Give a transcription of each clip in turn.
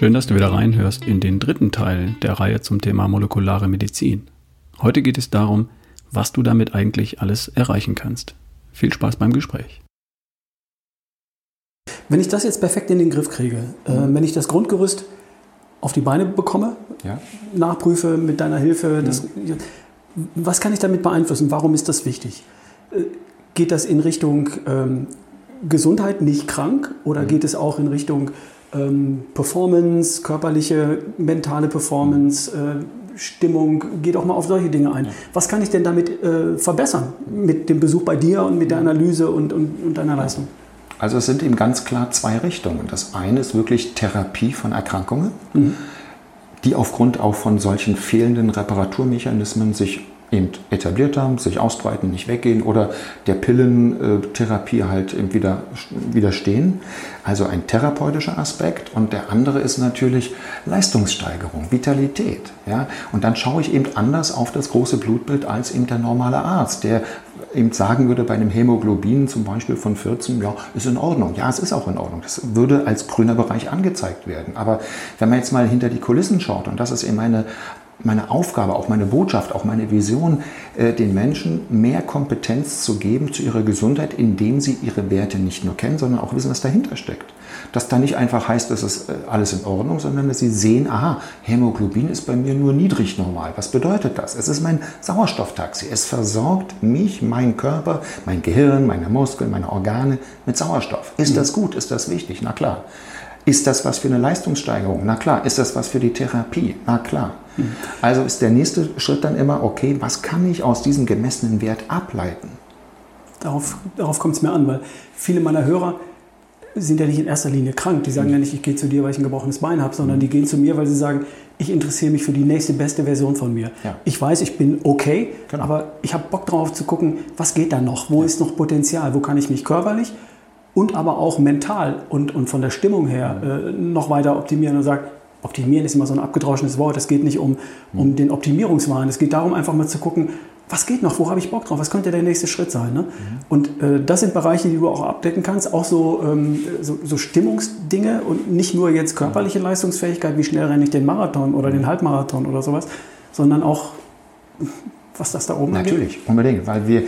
Schön, dass du wieder reinhörst in den dritten Teil der Reihe zum Thema molekulare Medizin. Heute geht es darum, was du damit eigentlich alles erreichen kannst. Viel Spaß beim Gespräch. Wenn ich das jetzt perfekt in den Griff kriege, äh, wenn ich das Grundgerüst auf die Beine bekomme, ja. nachprüfe mit deiner Hilfe, das, ja. was kann ich damit beeinflussen? Warum ist das wichtig? Äh, geht das in Richtung ähm, Gesundheit, nicht krank, oder mhm. geht es auch in Richtung ähm, Performance, körperliche, mentale Performance, äh, Stimmung, geht auch mal auf solche Dinge ein. Was kann ich denn damit äh, verbessern mit dem Besuch bei dir und mit der Analyse und, und, und deiner Leistung? Also es sind eben ganz klar zwei Richtungen. Das eine ist wirklich Therapie von Erkrankungen, mhm. die aufgrund auch von solchen fehlenden Reparaturmechanismen sich eben etabliert haben, sich ausbreiten, nicht weggehen oder der Pillentherapie halt eben wieder widerstehen. Also ein therapeutischer Aspekt und der andere ist natürlich Leistungssteigerung, Vitalität. Ja? Und dann schaue ich eben anders auf das große Blutbild als eben der normale Arzt, der eben sagen würde, bei einem Hämoglobin zum Beispiel von 14, ja, ist in Ordnung. Ja, es ist auch in Ordnung. Das würde als grüner Bereich angezeigt werden. Aber wenn man jetzt mal hinter die Kulissen schaut, und das ist eben eine meine Aufgabe, auch meine Botschaft, auch meine Vision, äh, den Menschen mehr Kompetenz zu geben zu ihrer Gesundheit, indem sie ihre Werte nicht nur kennen, sondern auch wissen, was dahinter steckt. Dass da nicht einfach heißt, das ist äh, alles in Ordnung, sondern dass sie sehen, aha, Hämoglobin ist bei mir nur niedrig normal. Was bedeutet das? Es ist mein Sauerstofftaxi. Es versorgt mich, meinen Körper, mein Gehirn, meine Muskeln, meine Organe mit Sauerstoff. Ist das gut? Ist das wichtig? Na klar. Ist das was für eine Leistungssteigerung? Na klar. Ist das was für die Therapie? Na klar. Also ist der nächste Schritt dann immer, okay, was kann ich aus diesem gemessenen Wert ableiten? Darauf, darauf kommt es mir an, weil viele meiner Hörer sind ja nicht in erster Linie krank. Die sagen mhm. ja nicht, ich gehe zu dir, weil ich ein gebrochenes Bein habe, sondern mhm. die gehen zu mir, weil sie sagen, ich interessiere mich für die nächste beste Version von mir. Ja. Ich weiß, ich bin okay, genau. aber ich habe Bock darauf zu gucken, was geht da noch? Wo ja. ist noch Potenzial? Wo kann ich mich körperlich und aber auch mental und, und von der Stimmung her mhm. äh, noch weiter optimieren und sagen, Optimieren ist immer so ein abgedroschenes Wort. Es geht nicht um, um mhm. den Optimierungswahn. Es geht darum, einfach mal zu gucken, was geht noch, wo habe ich Bock drauf, was könnte der nächste Schritt sein. Ne? Mhm. Und äh, das sind Bereiche, die du auch abdecken kannst, auch so, ähm, so, so, Stimmungsdinge und nicht nur jetzt körperliche mhm. Leistungsfähigkeit, wie schnell renne ich den Marathon oder den Halbmarathon oder sowas, sondern auch was das da oben Natürlich, angeht. unbedingt, weil wir,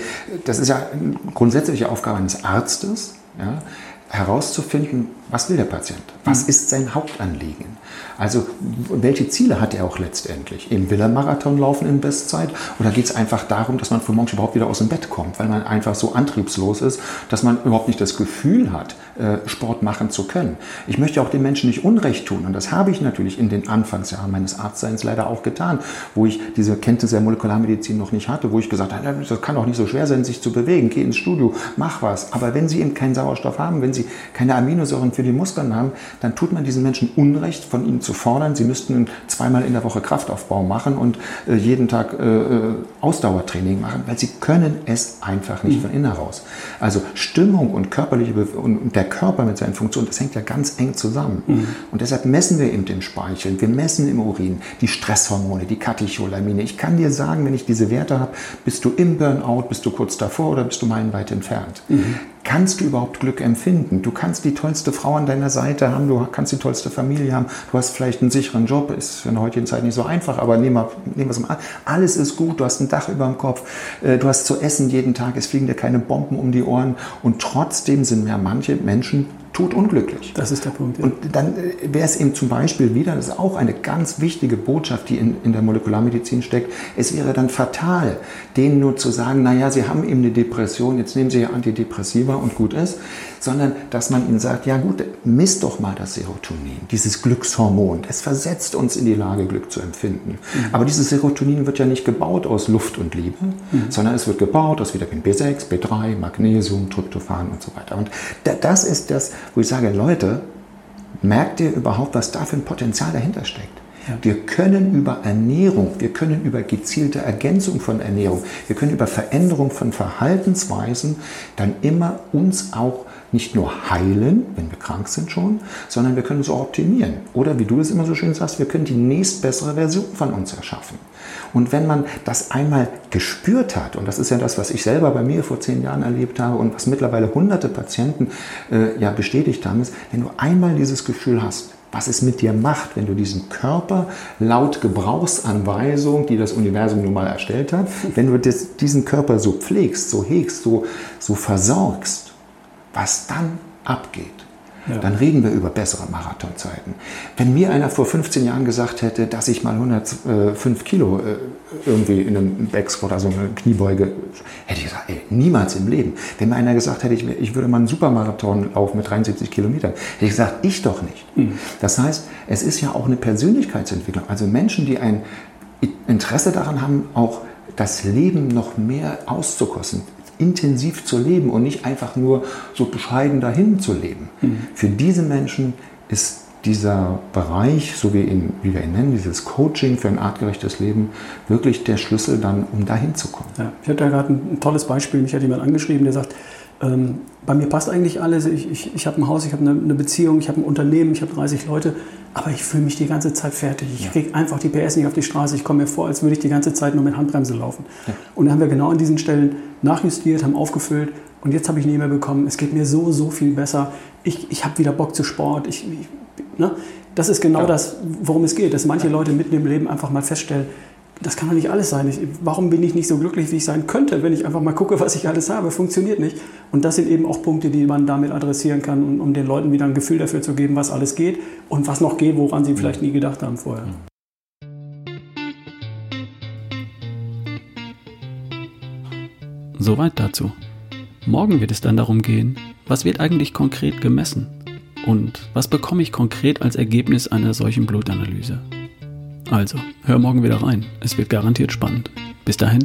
das ist ja eine grundsätzliche Aufgabe eines Arztes, ja, herauszufinden, was will der Patient, was mhm. ist sein Hauptanliegen. Also welche Ziele hat er auch letztendlich? Eben will er Marathon laufen in Bestzeit oder geht es einfach darum, dass man frühmorgens überhaupt wieder aus dem Bett kommt, weil man einfach so antriebslos ist, dass man überhaupt nicht das Gefühl hat, äh, Sport machen zu können. Ich möchte auch den Menschen nicht Unrecht tun und das habe ich natürlich in den Anfangsjahren meines Arztseins leider auch getan, wo ich diese Kenntnisse der Molekularmedizin noch nicht hatte, wo ich gesagt habe, das kann doch nicht so schwer sein, sich zu bewegen, geh ins Studio, mach was. Aber wenn sie eben keinen Sauerstoff haben, wenn sie keine Aminosäuren für die Muskeln haben, dann tut man diesen Menschen Unrecht, von ihnen zu fordern, sie müssten zweimal in der Woche Kraftaufbau machen und äh, jeden Tag äh, äh Ausdauertraining machen, weil sie können es einfach nicht mhm. von innen heraus. Also Stimmung und körperliche Be und der Körper mit seinen Funktionen, das hängt ja ganz eng zusammen. Mhm. Und deshalb messen wir eben den Speichel, wir messen im Urin die Stresshormone, die Katecholamine. Ich kann dir sagen, wenn ich diese Werte habe, bist du im Burnout, bist du kurz davor oder bist du meilenweit entfernt. Mhm kannst du überhaupt Glück empfinden? Du kannst die tollste Frau an deiner Seite haben, du kannst die tollste Familie haben, du hast vielleicht einen sicheren Job, ist in der heutigen Zeit nicht so einfach, aber nehmen wir, es mal an. Alles ist gut, du hast ein Dach über dem Kopf, äh, du hast zu essen jeden Tag, es fliegen dir keine Bomben um die Ohren und trotzdem sind ja manche Menschen tut unglücklich. Das ist der Punkt. Ja. Und dann äh, wäre es eben zum Beispiel wieder, das ist auch eine ganz wichtige Botschaft, die in, in der Molekularmedizin steckt, es wäre dann fatal, denen nur zu sagen, naja, sie haben eben eine Depression, jetzt nehmen sie ja Antidepressiva und gut ist, sondern dass man ihnen sagt, ja gut, misst doch mal das Serotonin, dieses Glückshormon. Es versetzt uns in die Lage, Glück zu empfinden. Mhm. Aber dieses Serotonin wird ja nicht gebaut aus Luft und Liebe, mhm. sondern es wird gebaut aus Vitamin B6, B3, Magnesium, Tryptophan und so weiter. Und das ist das, wo ich sage, Leute, merkt ihr überhaupt, was da für ein Potenzial dahinter steckt? Ja. Wir können über Ernährung, wir können über gezielte Ergänzung von Ernährung, wir können über Veränderung von Verhaltensweisen dann immer uns auch nicht nur heilen, wenn wir krank sind schon, sondern wir können uns auch optimieren. Oder wie du es immer so schön sagst, wir können die nächstbessere Version von uns erschaffen. Und wenn man das einmal gespürt hat, und das ist ja das, was ich selber bei mir vor zehn Jahren erlebt habe und was mittlerweile hunderte Patienten äh, ja bestätigt haben, ist, wenn du einmal dieses Gefühl hast, was es mit dir macht, wenn du diesen Körper laut Gebrauchsanweisung, die das Universum nun mal erstellt hat, wenn du das, diesen Körper so pflegst, so hegst, so, so versorgst, was dann abgeht. Ja. Dann reden wir über bessere Marathonzeiten. Wenn mir einer vor 15 Jahren gesagt hätte, dass ich mal 105 Kilo äh, irgendwie in einem Backsquat, also eine Kniebeuge, hätte ich gesagt, ey, niemals im Leben. Wenn mir einer gesagt hätte, ich, würde mal einen Supermarathon laufen mit 73 Kilometern, hätte ich gesagt, ich doch nicht. Mhm. Das heißt, es ist ja auch eine Persönlichkeitsentwicklung. Also Menschen, die ein Interesse daran haben, auch das Leben noch mehr auszukosten, intensiv zu leben und nicht einfach nur so bescheiden dahin zu leben. Mhm. Für diese Menschen ist dieser Bereich, so wie, ihn, wie wir ihn nennen, dieses Coaching für ein artgerechtes Leben, wirklich der Schlüssel dann, um dahin zu kommen. Ja, ich hatte da gerade ein, tolles Beispiel. Mich hat jemand angeschrieben, der sagt, ähm, bei mir passt eigentlich alles. Ich, ich, ich habe ein Haus, ich habe eine, eine, Beziehung, ich habe ein Unternehmen, ich habe 30 Leute, aber ich fühle mich die ganze Zeit fertig. Ich ja. kriege einfach die PS nicht auf die Straße. Ich komme mir vor, als würde ich die ganze Zeit nur mit Handbremse laufen. Ja. Und da haben wir genau an diesen Stellen nachjustiert, haben aufgefüllt und jetzt habe ich eine E-Mail bekommen, es geht mir so, so viel besser. Ich, ich habe wieder Bock zu Sport. Ich, ich ne? Das ist genau ja. das, worum es geht, dass manche Leute mitten im Leben einfach mal feststellen, das kann doch nicht alles sein. Ich, warum bin ich nicht so glücklich, wie ich sein könnte, wenn ich einfach mal gucke, was ich alles habe? Funktioniert nicht. Und das sind eben auch Punkte, die man damit adressieren kann, um, um den Leuten wieder ein Gefühl dafür zu geben, was alles geht und was noch geht, woran sie vielleicht nie gedacht haben vorher. Soweit dazu. Morgen wird es dann darum gehen, was wird eigentlich konkret gemessen? Und was bekomme ich konkret als Ergebnis einer solchen Blutanalyse? Also, hör morgen wieder rein. Es wird garantiert spannend. Bis dahin.